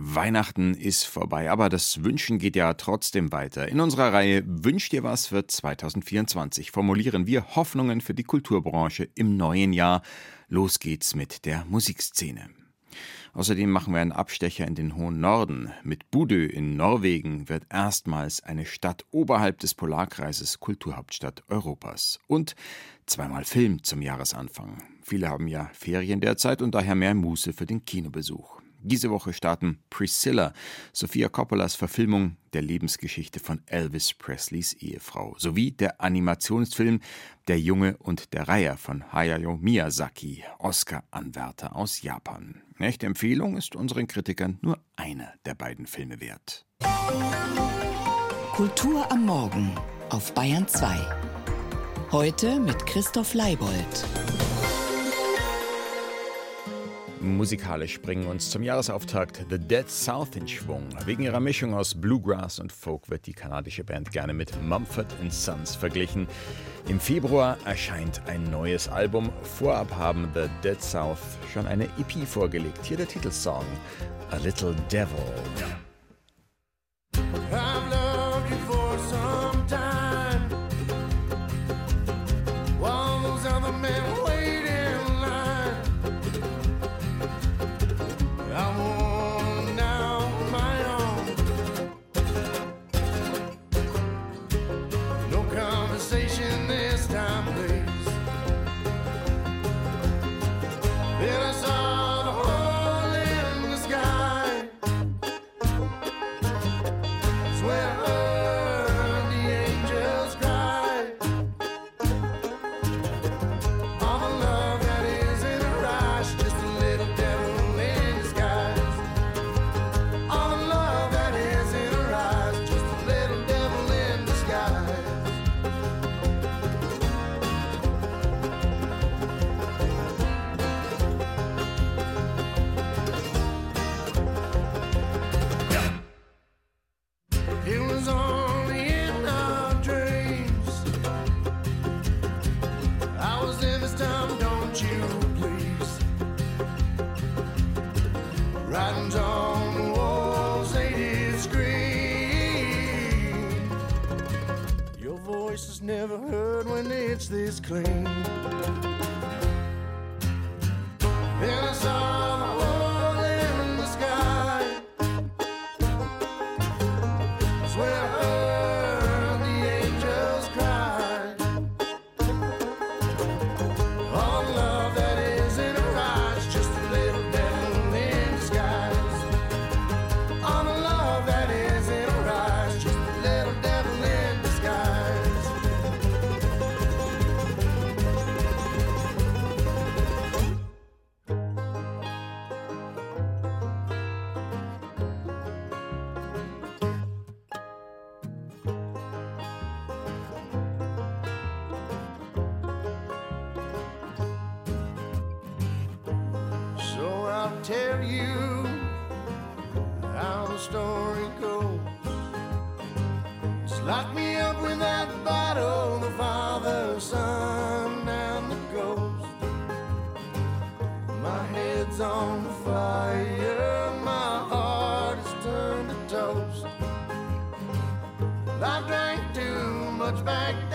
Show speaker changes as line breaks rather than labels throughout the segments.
Weihnachten ist vorbei, aber das Wünschen geht ja trotzdem weiter. In unserer Reihe Wünsch dir was für 2024 formulieren wir Hoffnungen für die Kulturbranche im neuen Jahr. Los geht's mit der Musikszene. Außerdem machen wir einen Abstecher in den hohen Norden. Mit Budö in Norwegen wird erstmals eine Stadt oberhalb des Polarkreises Kulturhauptstadt Europas. Und zweimal Film zum Jahresanfang. Viele haben ja Ferien derzeit und daher mehr Muße für den Kinobesuch. Diese Woche starten Priscilla, Sophia Coppolas Verfilmung der Lebensgeschichte von Elvis Presleys Ehefrau, sowie der Animationsfilm Der Junge und der Reiher von Hayao Miyazaki, Oscar-Anwärter aus Japan. Echte Empfehlung ist unseren Kritikern nur einer der beiden Filme wert.
Kultur am Morgen auf Bayern 2. Heute mit Christoph Leibold.
Musikalisch bringen uns zum Jahresauftakt The Dead South in Schwung. Wegen ihrer Mischung aus Bluegrass und Folk wird die kanadische Band gerne mit Mumford Sons verglichen. Im Februar erscheint ein neues Album. Vorab haben The Dead South schon eine EP vorgelegt. Hier der Titelsong A Little Devil. And I saw back.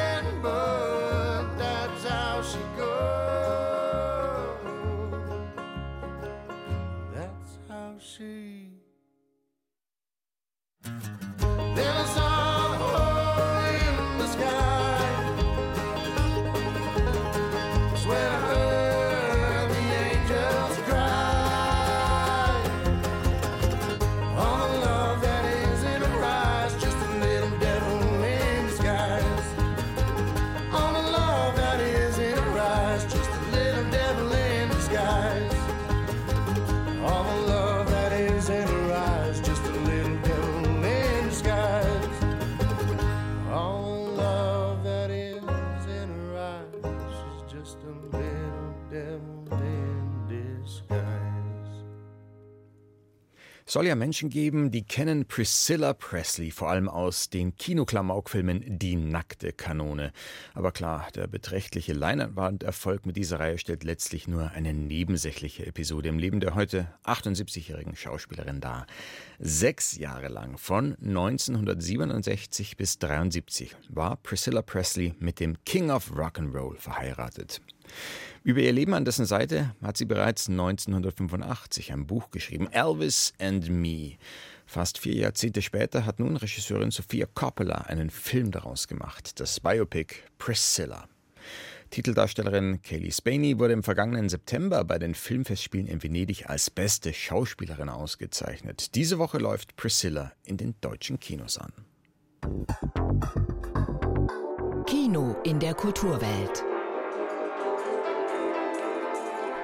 Soll ja Menschen geben, die kennen Priscilla Presley, vor allem aus den Kinoklamaukfilmen Die nackte Kanone. Aber klar, der beträchtliche Leinwanderfolg mit dieser Reihe stellt letztlich nur eine nebensächliche Episode im Leben der heute 78-jährigen Schauspielerin dar. Sechs Jahre lang, von 1967 bis 73, war Priscilla Presley mit dem King of Rock'n'Roll verheiratet. Über ihr Leben an dessen Seite hat sie bereits 1985 ein Buch geschrieben, Elvis and Me. Fast vier Jahrzehnte später hat nun Regisseurin Sophia Coppola einen Film daraus gemacht, das Biopic Priscilla. Titeldarstellerin Kaylee Spaney wurde im vergangenen September bei den Filmfestspielen in Venedig als beste Schauspielerin ausgezeichnet. Diese Woche läuft Priscilla in den deutschen Kinos an.
Kino in der Kulturwelt.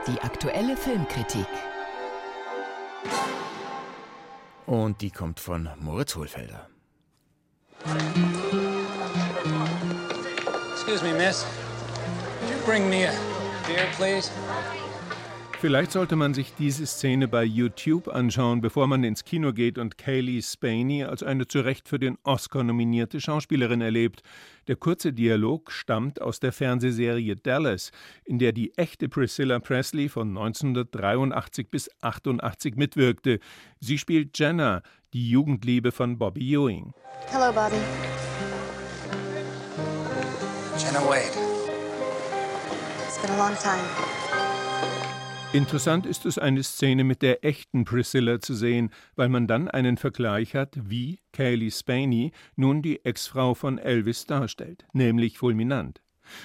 Die aktuelle Filmkritik.
Und die kommt von Moritz Hohlfelder.
Excuse me, miss. Could you bring me a beer, please?
Vielleicht sollte man sich diese Szene bei YouTube anschauen, bevor man ins Kino geht und Kaylee Spaney als eine zu Recht für den Oscar nominierte Schauspielerin erlebt. Der kurze Dialog stammt aus der Fernsehserie Dallas, in der die echte Priscilla Presley von 1983 bis 88 mitwirkte. Sie spielt Jenna, die Jugendliebe von Bobby Ewing.
Hello, Bobby.
Jenna Wade.
It's been a long time.
Interessant ist es, eine Szene mit der echten Priscilla zu sehen, weil man dann einen Vergleich hat, wie Kaylee Spaney nun die Ex-Frau von Elvis darstellt, nämlich fulminant.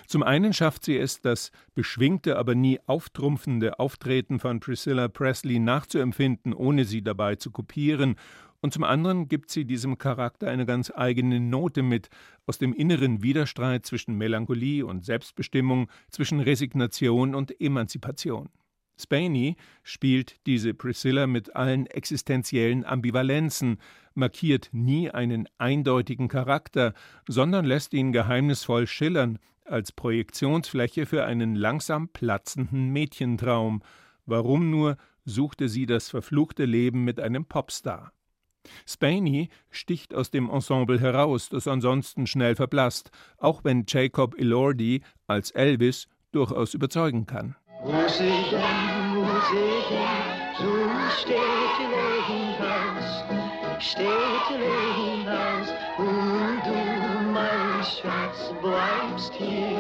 Zum einen schafft sie es, das beschwingte, aber nie auftrumpfende Auftreten von Priscilla Presley nachzuempfinden, ohne sie dabei zu kopieren, und zum anderen gibt sie diesem Charakter eine ganz eigene Note mit, aus dem inneren Widerstreit zwischen Melancholie und Selbstbestimmung, zwischen Resignation und Emanzipation. Spaney spielt diese Priscilla mit allen existenziellen Ambivalenzen, markiert nie einen eindeutigen Charakter, sondern lässt ihn geheimnisvoll schillern, als Projektionsfläche für einen langsam platzenden Mädchentraum. Warum nur suchte sie das verfluchte Leben mit einem Popstar? Spaney sticht aus dem Ensemble heraus, das ansonsten schnell verblasst, auch wenn Jacob Elordi als Elvis durchaus überzeugen kann. Muss ich denn, muss ich denn so steht Haus, steht Haus, und du, mein Schatz, bleibst hier.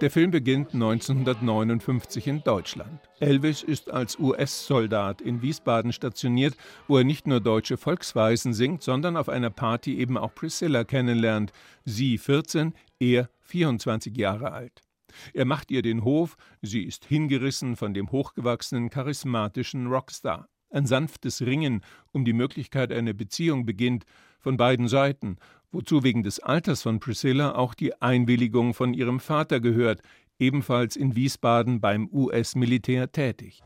Der Film beginnt 1959 in Deutschland. Elvis ist als US-Soldat in Wiesbaden stationiert, wo er nicht nur deutsche Volksweisen singt, sondern auf einer Party eben auch Priscilla kennenlernt. Sie 14, er 24 Jahre alt. Er macht ihr den Hof, sie ist hingerissen von dem hochgewachsenen, charismatischen Rockstar. Ein sanftes Ringen um die Möglichkeit einer Beziehung beginnt, von beiden Seiten, wozu wegen des Alters von Priscilla auch die Einwilligung von ihrem Vater gehört, ebenfalls in Wiesbaden beim US-Militär tätig.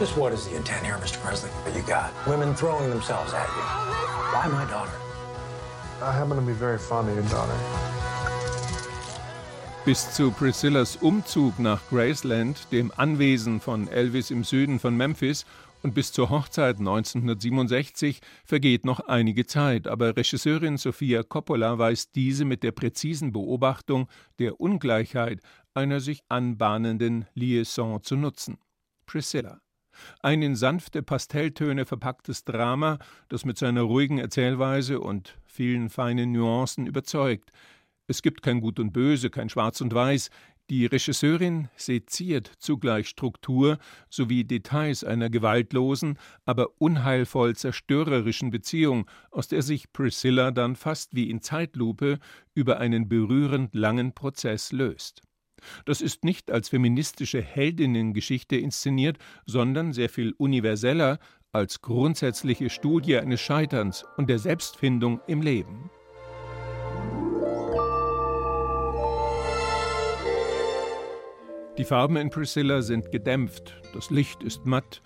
Just what is the intent here, Mr. Presley? You got women throwing themselves at you. Why my daughter?
I happen to be very fond of your daughter.
Bis zu Priscillas Umzug nach Graceland, dem Anwesen von Elvis im Süden von Memphis, und bis zur Hochzeit 1967 vergeht noch einige Zeit, aber Regisseurin Sofia Coppola weiß diese mit der präzisen Beobachtung der Ungleichheit einer sich anbahnenden Liaison zu nutzen. Priscilla. Ein in sanfte Pastelltöne verpacktes Drama, das mit seiner ruhigen Erzählweise und vielen feinen Nuancen überzeugt, es gibt kein Gut und Böse, kein Schwarz und Weiß. Die Regisseurin seziert zugleich Struktur sowie Details einer gewaltlosen, aber unheilvoll zerstörerischen Beziehung, aus der sich Priscilla dann fast wie in Zeitlupe über einen berührend langen Prozess löst. Das ist nicht als feministische Heldinnengeschichte inszeniert, sondern sehr viel universeller als grundsätzliche Studie eines Scheiterns und der Selbstfindung im Leben. Die Farben in Priscilla sind gedämpft, das Licht ist matt,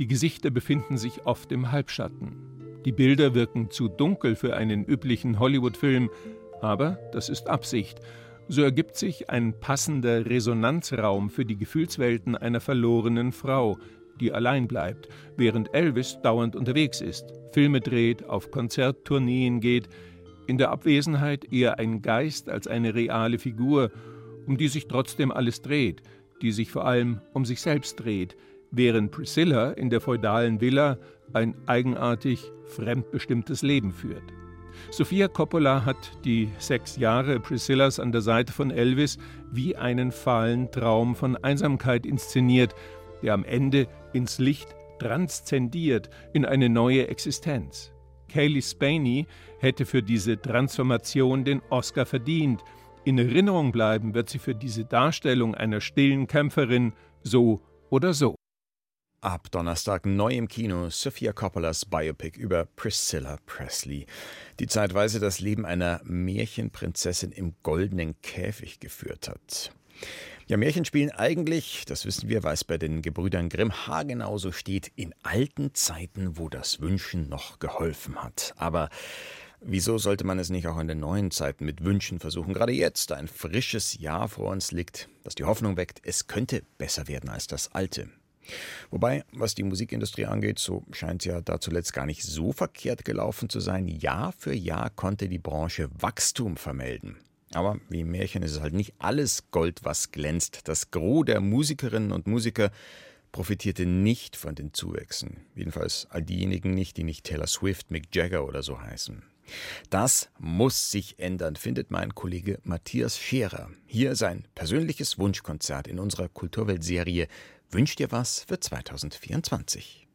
die Gesichter befinden sich oft im Halbschatten. Die Bilder wirken zu dunkel für einen üblichen Hollywood-Film, aber das ist Absicht. So ergibt sich ein passender Resonanzraum für die Gefühlswelten einer verlorenen Frau, die allein bleibt, während Elvis dauernd unterwegs ist, Filme dreht, auf Konzerttourneen geht, in der Abwesenheit eher ein Geist als eine reale Figur, um die sich trotzdem alles dreht, die sich vor allem um sich selbst dreht, während Priscilla in der feudalen Villa ein eigenartig fremdbestimmtes Leben führt. Sofia Coppola hat die sechs Jahre Priscillas an der Seite von Elvis wie einen fahlen Traum von Einsamkeit inszeniert, der am Ende ins Licht transzendiert in eine neue Existenz. Kaylee Spaney hätte für diese Transformation den Oscar verdient. In Erinnerung bleiben wird sie für diese Darstellung einer stillen Kämpferin so oder so.
Ab Donnerstag neu im Kino Sophia Coppolas Biopic über Priscilla Presley, die zeitweise das Leben einer Märchenprinzessin im goldenen Käfig geführt hat. Ja, Märchen spielen eigentlich, das wissen wir, weil es bei den Gebrüdern Grimm haargenau so steht, in alten Zeiten, wo das Wünschen noch geholfen hat. Aber Wieso sollte man es nicht auch in den neuen Zeiten mit Wünschen versuchen? Gerade jetzt, da ein frisches Jahr vor uns liegt, das die Hoffnung weckt, es könnte besser werden als das alte. Wobei, was die Musikindustrie angeht, so scheint es ja da zuletzt gar nicht so verkehrt gelaufen zu sein. Jahr für Jahr konnte die Branche Wachstum vermelden. Aber wie im Märchen ist es halt nicht alles Gold, was glänzt. Das Gros der Musikerinnen und Musiker profitierte nicht von den Zuwächsen. Jedenfalls all diejenigen nicht, die nicht Taylor Swift, Mick Jagger oder so heißen. Das muss sich ändern, findet mein Kollege Matthias Scherer. Hier sein persönliches Wunschkonzert in unserer Kulturweltserie Wünscht dir was für 2024?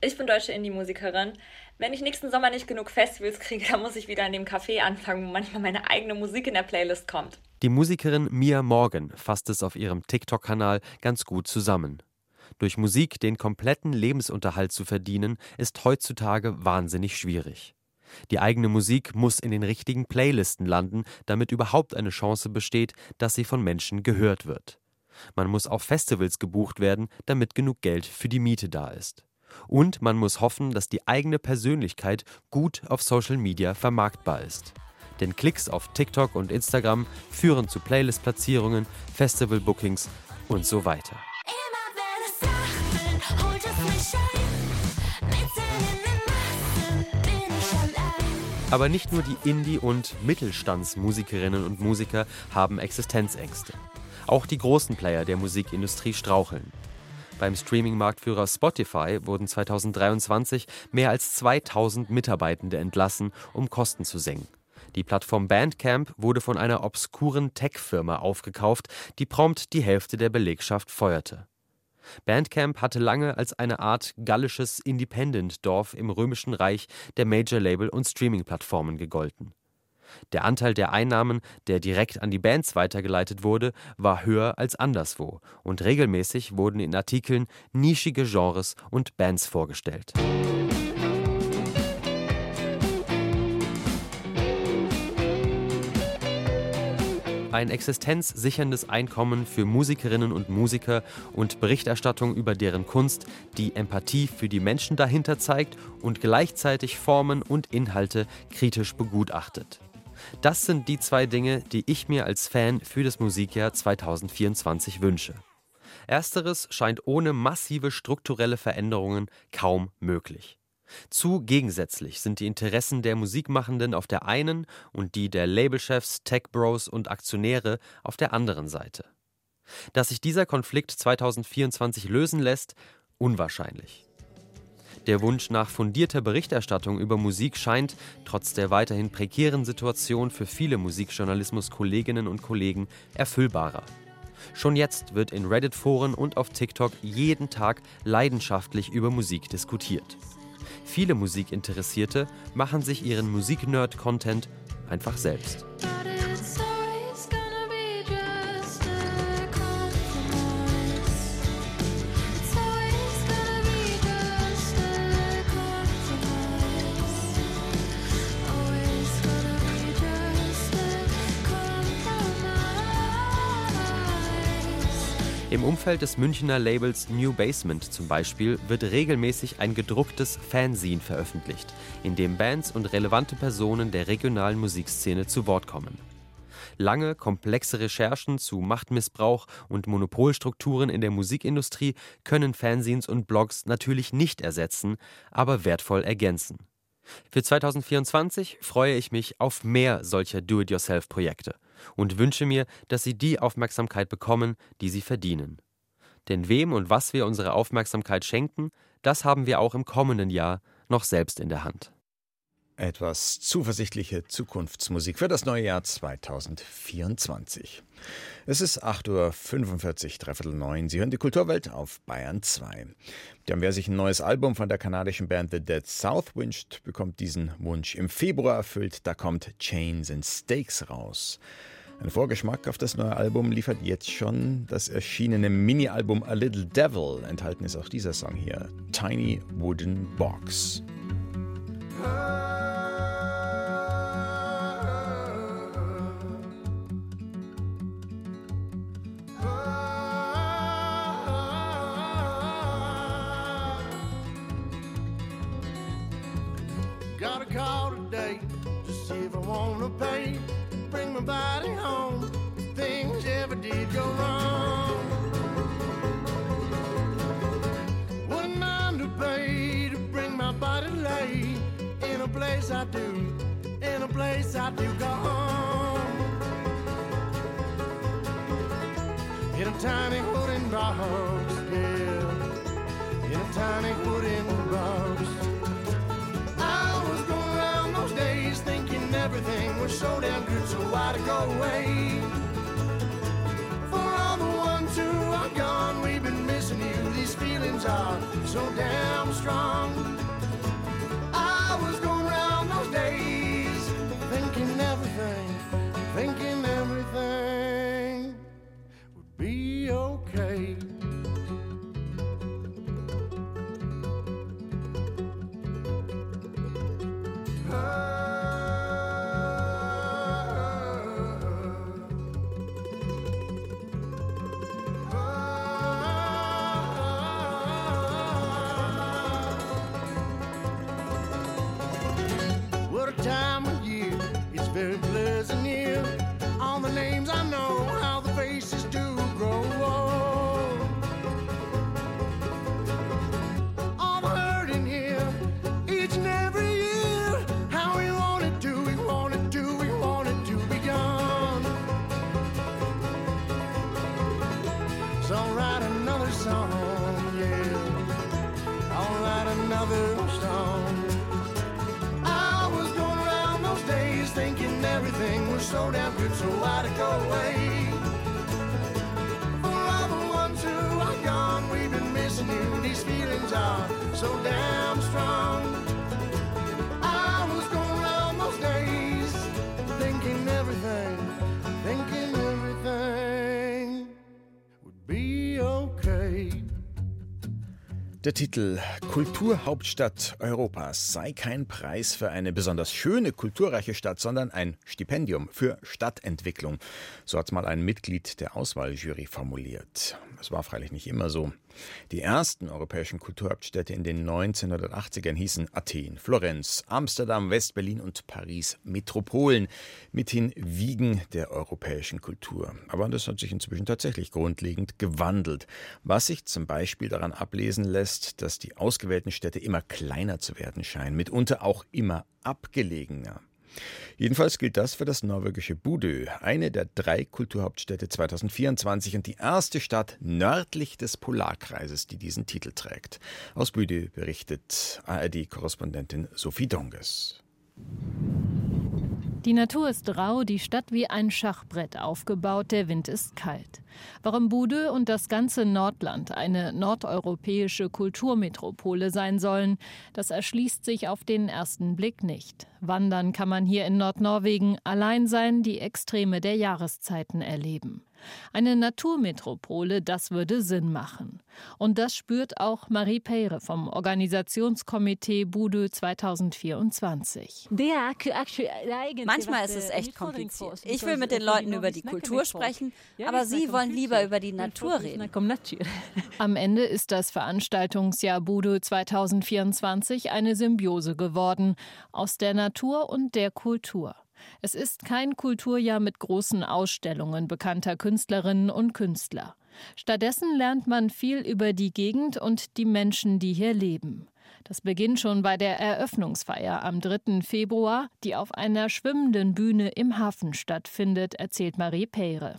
Ich bin deutsche Indie-Musikerin. Wenn ich nächsten Sommer nicht genug Festivals kriege, dann muss ich wieder in dem Café anfangen, wo manchmal meine eigene Musik in der Playlist kommt.
Die Musikerin Mia Morgan fasst es auf ihrem TikTok-Kanal ganz gut zusammen. Durch Musik den kompletten Lebensunterhalt zu verdienen, ist heutzutage wahnsinnig schwierig. Die eigene Musik muss in den richtigen Playlisten landen, damit überhaupt eine Chance besteht, dass sie von Menschen gehört wird. Man muss auf Festivals gebucht werden, damit genug Geld für die Miete da ist. Und man muss hoffen, dass die eigene Persönlichkeit gut auf Social Media vermarktbar ist. Denn Klicks auf TikTok und Instagram führen zu Playlist-Platzierungen, Festival-Bookings und so weiter. Aber nicht nur die Indie- und Mittelstandsmusikerinnen und Musiker haben Existenzängste. Auch die großen Player der Musikindustrie straucheln. Beim Streaming-Marktführer Spotify wurden 2023 mehr als 2000 Mitarbeitende entlassen, um Kosten zu senken. Die Plattform Bandcamp wurde von einer obskuren Tech-Firma aufgekauft, die prompt die Hälfte der Belegschaft feuerte. Bandcamp hatte lange als eine Art gallisches Independent-Dorf im Römischen Reich der Major-Label- und Streaming-Plattformen gegolten. Der Anteil der Einnahmen, der direkt an die Bands weitergeleitet wurde, war höher als anderswo, und regelmäßig wurden in Artikeln nischige Genres und Bands vorgestellt. Ein existenzsicherndes Einkommen für Musikerinnen und Musiker und Berichterstattung über deren Kunst, die Empathie für die Menschen dahinter zeigt und gleichzeitig Formen und Inhalte kritisch begutachtet. Das sind die zwei Dinge, die ich mir als Fan für das Musikjahr 2024 wünsche. Ersteres scheint ohne massive strukturelle Veränderungen kaum möglich. Zu gegensätzlich sind die Interessen der Musikmachenden auf der einen und die der Labelchefs, Tech-Bros und Aktionäre auf der anderen Seite. Dass sich dieser Konflikt 2024 lösen lässt, unwahrscheinlich. Der Wunsch nach fundierter Berichterstattung über Musik scheint, trotz der weiterhin prekären Situation für viele Musikjournalismus-Kolleginnen und Kollegen, erfüllbarer. Schon jetzt wird in Reddit-Foren und auf TikTok jeden Tag leidenschaftlich über Musik diskutiert. Viele Musikinteressierte machen sich ihren Musik-Nerd-Content einfach selbst. Im Umfeld des Münchner Labels New Basement zum Beispiel wird regelmäßig ein gedrucktes Fanzine veröffentlicht, in dem Bands und relevante Personen der regionalen Musikszene zu Wort kommen. Lange, komplexe Recherchen zu Machtmissbrauch und Monopolstrukturen in der Musikindustrie können Fanzines und Blogs natürlich nicht ersetzen, aber wertvoll ergänzen. Für 2024 freue ich mich auf mehr solcher Do-it-yourself-Projekte und wünsche mir, dass sie die Aufmerksamkeit bekommen, die sie verdienen. Denn wem und was wir unsere Aufmerksamkeit schenken, das haben wir auch im kommenden Jahr noch selbst in der Hand.
Etwas zuversichtliche Zukunftsmusik für das neue Jahr 2024. Es ist 8.45 Uhr, dreiviertel neun. Sie hören die Kulturwelt auf Bayern 2. Denn wer sich ein neues Album von der kanadischen Band The Dead South wünscht, bekommt diesen Wunsch im Februar erfüllt. Da kommt Chains and Stakes raus. Ein Vorgeschmack auf das neue Album liefert jetzt schon das erschienene Mini-Album A Little Devil. Enthalten ist auch dieser Song hier, Tiny Wooden Box.
In a tiny wooden box, yeah. In a tiny wooden box. I was going around those days thinking everything was so damn good, so why'd it go away? For all the ones who are gone, we've been missing you. These feelings are so damn strong. I was going around those days thinking everything, thinking it's so damn good, so why'd it go away? For all the ones who are gone, we've been missing you. These feelings are so damn strong.
Der Titel Kulturhauptstadt Europas sei kein Preis für eine besonders schöne, kulturreiche Stadt, sondern ein Stipendium für Stadtentwicklung. So hat es mal ein Mitglied der Auswahljury formuliert. Es war freilich nicht immer so. Die ersten europäischen Kulturhauptstädte in den 1980ern hießen Athen, Florenz, Amsterdam, West-Berlin und Paris Metropolen, mithin Wiegen der europäischen Kultur. Aber das hat sich inzwischen tatsächlich grundlegend gewandelt, was sich zum Beispiel daran ablesen lässt, dass die ausgewählten Städte immer kleiner zu werden scheinen, mitunter auch immer abgelegener. Jedenfalls gilt das für das norwegische Budø, eine der drei Kulturhauptstädte 2024 und die erste Stadt nördlich des Polarkreises, die diesen Titel trägt. Aus Budø berichtet ARD-Korrespondentin Sophie Donges.
Die Natur ist rau, die Stadt wie ein Schachbrett aufgebaut, der Wind ist kalt. Warum Budö und das ganze Nordland eine nordeuropäische Kulturmetropole sein sollen, das erschließt sich auf den ersten Blick nicht. Wandern kann man hier in Nordnorwegen, allein sein, die Extreme der Jahreszeiten erleben. Eine Naturmetropole, das würde Sinn machen. Und das spürt auch Marie Peyre vom Organisationskomitee Budö 2024.
Manchmal ist es echt kompliziert. Ich will mit den Leuten über die Kultur sprechen, aber sie wollen lieber über die Natur reden.
Am Ende ist das Veranstaltungsjahr Budö 2024 eine Symbiose geworden aus der Natur und der Kultur. Es ist kein Kulturjahr mit großen Ausstellungen bekannter Künstlerinnen und Künstler. Stattdessen lernt man viel über die Gegend und die Menschen, die hier leben. Das beginnt schon bei der Eröffnungsfeier am 3. Februar, die auf einer schwimmenden Bühne im Hafen stattfindet, erzählt Marie Peyre.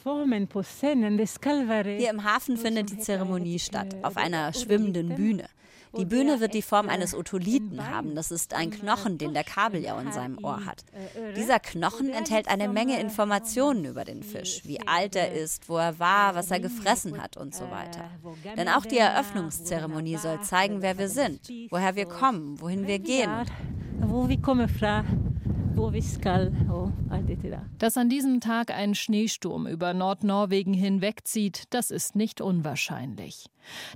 Hier im Hafen findet die Zeremonie statt, auf einer schwimmenden Bühne. Die Bühne wird die Form eines Otolithen haben. Das ist ein Knochen, den der Kabeljau in seinem Ohr hat. Dieser Knochen enthält eine Menge Informationen über den Fisch, wie alt er ist, wo er war, was er gefressen hat und so weiter. Denn auch die Eröffnungszeremonie soll zeigen, wer wir sind, woher wir kommen, wohin wir gehen. Wo wir kommen
dass an diesem Tag ein Schneesturm über Nordnorwegen hinwegzieht, das ist nicht unwahrscheinlich.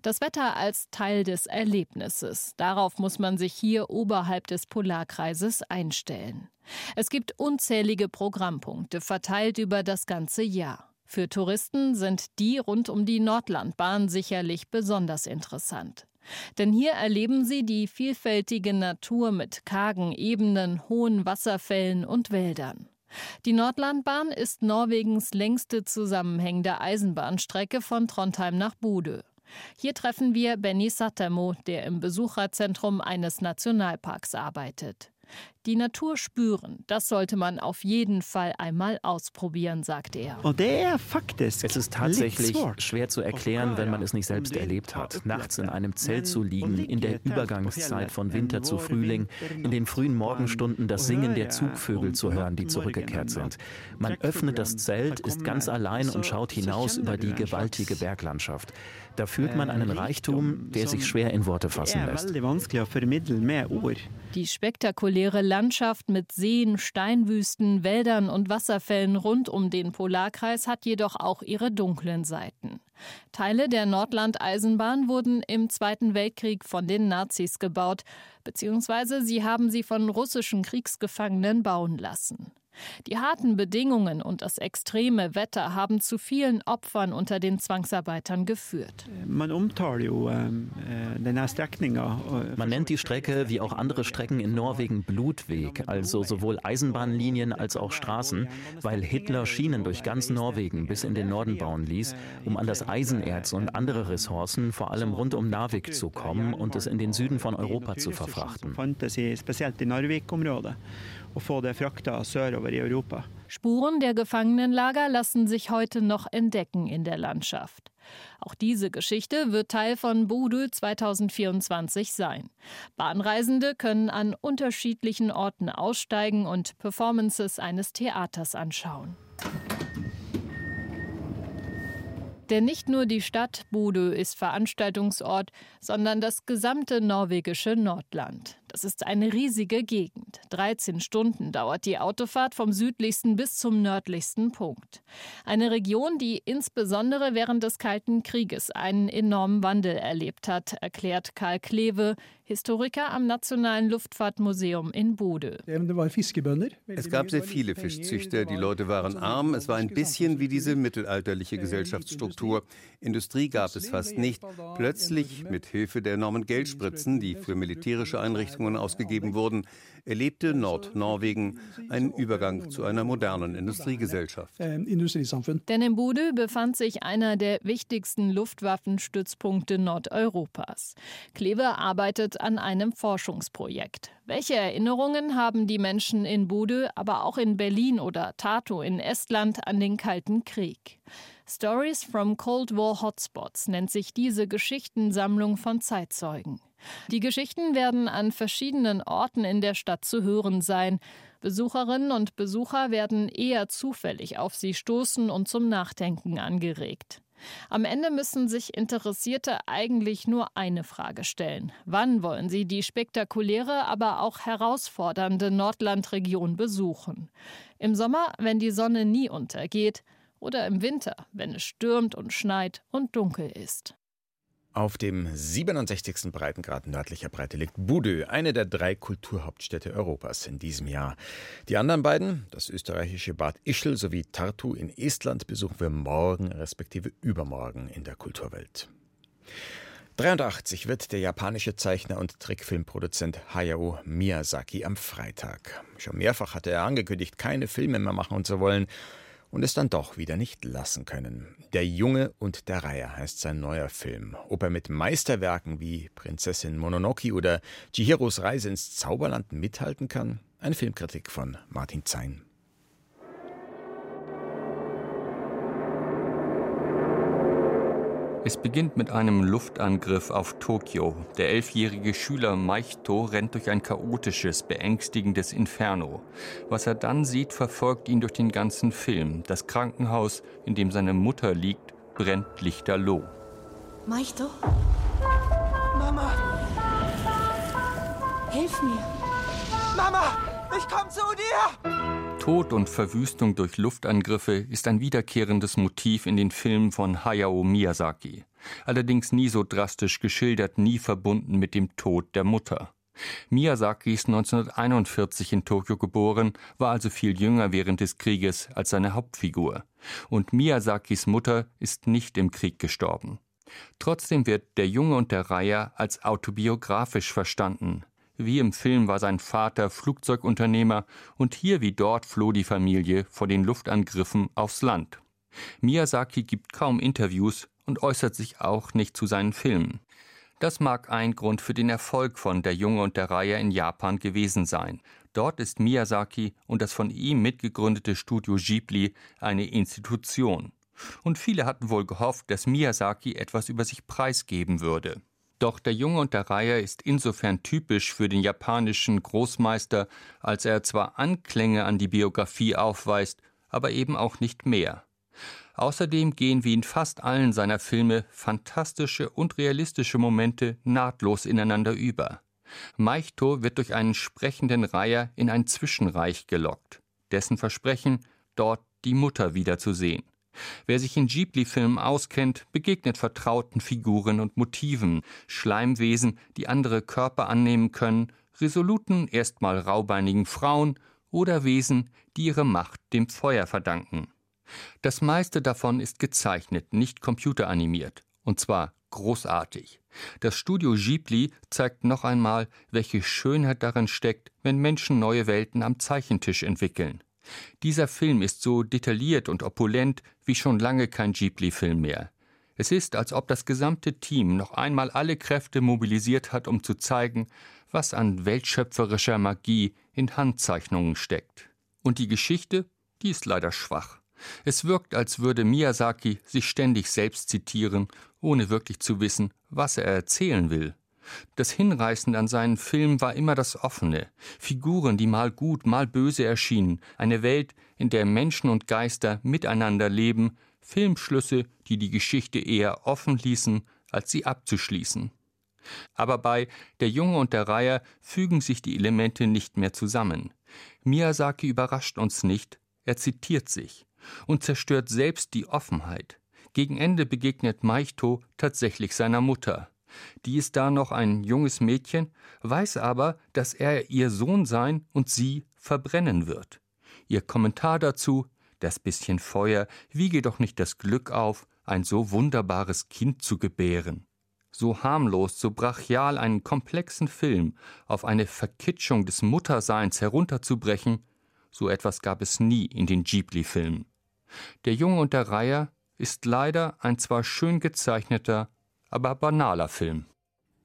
Das Wetter als Teil des Erlebnisses, darauf muss man sich hier oberhalb des Polarkreises einstellen. Es gibt unzählige Programmpunkte verteilt über das ganze Jahr. Für Touristen sind die rund um die Nordlandbahn sicherlich besonders interessant. Denn hier erleben sie die vielfältige Natur mit kargen Ebenen, hohen Wasserfällen und Wäldern. Die Nordlandbahn ist Norwegens längste zusammenhängende Eisenbahnstrecke von Trondheim nach Bude. Hier treffen wir Benny Sattermo, der im Besucherzentrum eines Nationalparks arbeitet. Die Natur spüren, das sollte man auf jeden Fall einmal ausprobieren, sagt er.
Es ist tatsächlich schwer zu erklären, wenn man es nicht selbst erlebt hat. Nachts in einem Zelt zu liegen, in der Übergangszeit von Winter zu Frühling, in den frühen Morgenstunden das Singen der Zugvögel zu hören, die zurückgekehrt sind. Man öffnet das Zelt, ist ganz allein und schaut hinaus über die gewaltige Berglandschaft. Da fühlt man einen Reichtum, der sich schwer in Worte fassen lässt.
Die spektakuläre Landschaft mit Seen, Steinwüsten, Wäldern und Wasserfällen rund um den Polarkreis hat jedoch auch ihre dunklen Seiten. Teile der Nordland-Eisenbahn wurden im Zweiten Weltkrieg von den Nazis gebaut, beziehungsweise sie haben sie von russischen Kriegsgefangenen bauen lassen. Die harten Bedingungen und das extreme Wetter haben zu vielen Opfern unter den Zwangsarbeitern geführt.
Man ähm, äh, Man nennt die Strecke wie auch andere Strecken in Norwegen Blutweg, also sowohl Eisenbahnlinien als auch Straßen, weil Hitler Schienen durch ganz Norwegen bis in den Norden bauen ließ, um an das Eisenerz und andere Ressourcen vor allem rund um Narvik zu kommen und es in den Süden von Europa zu verfrachten
og få det frakta sørover i Europa. Spuren der Gefangenenlager lassen sich heute noch entdecken in der Landschaft. Auch diese Geschichte wird Teil von Bodø 2024 sein. Bahnreisende können an unterschiedlichen Orten aussteigen und Performances eines Theaters anschauen. Denn nicht nur die Stadt Bodø ist Veranstaltungsort, sondern das gesamte norwegische Nordland. Das ist eine riesige Gegend. 13 Stunden dauert die Autofahrt vom südlichsten bis zum nördlichsten Punkt. Eine Region, die insbesondere während des Kalten Krieges einen enormen Wandel erlebt hat, erklärt Karl Kleve, Historiker am Nationalen Luftfahrtmuseum in Bode.
Es gab sehr viele Fischzüchter, die Leute waren arm, es war ein bisschen wie diese mittelalterliche Gesellschaftsstruktur. Industrie gab es fast nicht. Plötzlich, mit Hilfe der enormen Geldspritzen, die für militärische Einrichtungen ausgegeben wurden, erlebte Nordnorwegen einen Übergang zu einer modernen Industriegesellschaft.
Denn in Bude befand sich einer der wichtigsten Luftwaffenstützpunkte Nordeuropas. Klever arbeitet an einem Forschungsprojekt. Welche Erinnerungen haben die Menschen in Bude, aber auch in Berlin oder Tartu in Estland an den Kalten Krieg? Stories from Cold War Hotspots nennt sich diese Geschichtensammlung von Zeitzeugen. Die Geschichten werden an verschiedenen Orten in der Stadt zu hören sein. Besucherinnen und Besucher werden eher zufällig auf sie stoßen und zum Nachdenken angeregt. Am Ende müssen sich Interessierte eigentlich nur eine Frage stellen. Wann wollen sie die spektakuläre, aber auch herausfordernde Nordlandregion besuchen? Im Sommer, wenn die Sonne nie untergeht, oder im Winter, wenn es stürmt und schneit und dunkel ist.
Auf dem 67. Breitengrad nördlicher Breite liegt Budö, eine der drei Kulturhauptstädte Europas in diesem Jahr. Die anderen beiden, das österreichische Bad Ischl sowie Tartu in Estland, besuchen wir morgen respektive übermorgen in der Kulturwelt. 83 wird der japanische Zeichner und Trickfilmproduzent Hayao Miyazaki am Freitag. Schon mehrfach hatte er angekündigt, keine Filme mehr machen zu wollen und es dann doch wieder nicht lassen können. Der Junge und der Reiher heißt sein neuer Film. Ob er mit Meisterwerken wie Prinzessin Mononoke oder Chihiros Reise ins Zauberland mithalten kann? Eine Filmkritik von Martin Zein.
Es beginnt mit einem Luftangriff auf Tokio. Der elfjährige Schüler Maichto rennt durch ein chaotisches, beängstigendes Inferno. Was er dann sieht, verfolgt ihn durch den ganzen Film. Das Krankenhaus, in dem seine Mutter liegt, brennt lichterloh.
Maichto? Mama! Hilf mir!
Mama! Ich komm zu dir!
Tod und Verwüstung durch Luftangriffe ist ein wiederkehrendes Motiv in den Filmen von Hayao Miyazaki. Allerdings nie so drastisch geschildert, nie verbunden mit dem Tod der Mutter. Miyazaki ist 1941 in Tokio geboren, war also viel jünger während des Krieges als seine Hauptfigur. Und Miyazakis Mutter ist nicht im Krieg gestorben. Trotzdem wird Der Junge und der Reiher als autobiografisch verstanden. Wie im Film war sein Vater Flugzeugunternehmer und hier wie dort floh die Familie vor den Luftangriffen aufs Land. Miyazaki gibt kaum Interviews und äußert sich auch nicht zu seinen Filmen. Das mag ein Grund für den Erfolg von Der Junge und der Reihe in Japan gewesen sein. Dort ist Miyazaki und das von ihm mitgegründete Studio Ghibli eine Institution. Und viele hatten wohl gehofft, dass Miyazaki etwas über sich preisgeben würde. Doch der Junge und der Reiher ist insofern typisch für den japanischen Großmeister, als er zwar Anklänge an die Biografie aufweist, aber eben auch nicht mehr. Außerdem gehen wie in fast allen seiner Filme fantastische und realistische Momente nahtlos ineinander über. Meichto wird durch einen sprechenden Reiher in ein Zwischenreich gelockt, dessen Versprechen, dort die Mutter wiederzusehen. Wer sich in Ghibli-Filmen auskennt, begegnet vertrauten Figuren und Motiven, Schleimwesen, die andere Körper annehmen können, resoluten, erstmal raubeinigen Frauen oder Wesen, die ihre Macht dem Feuer verdanken. Das meiste davon ist gezeichnet, nicht computeranimiert, und zwar großartig. Das Studio Ghibli zeigt noch einmal, welche Schönheit darin steckt, wenn Menschen neue Welten am Zeichentisch entwickeln. Dieser Film ist so detailliert und opulent wie schon lange kein Ghibli-Film mehr. Es ist, als ob das gesamte Team noch einmal alle Kräfte mobilisiert hat, um zu zeigen, was an weltschöpferischer Magie in Handzeichnungen steckt. Und die Geschichte, die ist leider schwach. Es wirkt, als würde Miyazaki sich ständig selbst zitieren, ohne wirklich zu wissen, was er erzählen will. Das Hinreißende an seinen Filmen war immer das Offene, Figuren, die mal gut, mal böse erschienen, eine Welt, in der Menschen und Geister miteinander leben, Filmschlüsse, die die Geschichte eher offen ließen, als sie abzuschließen. Aber bei Der Junge und der Reiher fügen sich die Elemente nicht mehr zusammen. Miyazaki überrascht uns nicht, er zitiert sich und zerstört selbst die Offenheit. Gegen Ende begegnet Meichto tatsächlich seiner Mutter. Die ist da noch ein junges Mädchen, weiß aber, dass er ihr Sohn sein und sie verbrennen wird. Ihr Kommentar dazu Das bisschen Feuer wiege doch nicht das Glück auf, ein so wunderbares Kind zu gebären. So harmlos, so brachial einen komplexen Film auf eine Verkitschung des Mutterseins herunterzubrechen, so etwas gab es nie in den Ghibli-Filmen. Der Junge und der Reiher ist leider ein zwar schön gezeichneter, aber banaler Film.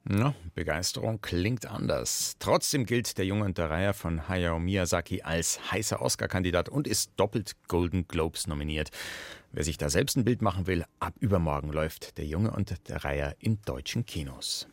Ja, Begeisterung klingt anders. Trotzdem gilt der Junge und der Reiher von Hayao Miyazaki als heißer Oscar-Kandidat und ist doppelt Golden Globes nominiert. Wer sich da selbst ein Bild machen will, ab übermorgen läuft der Junge und der Reiher in deutschen Kinos.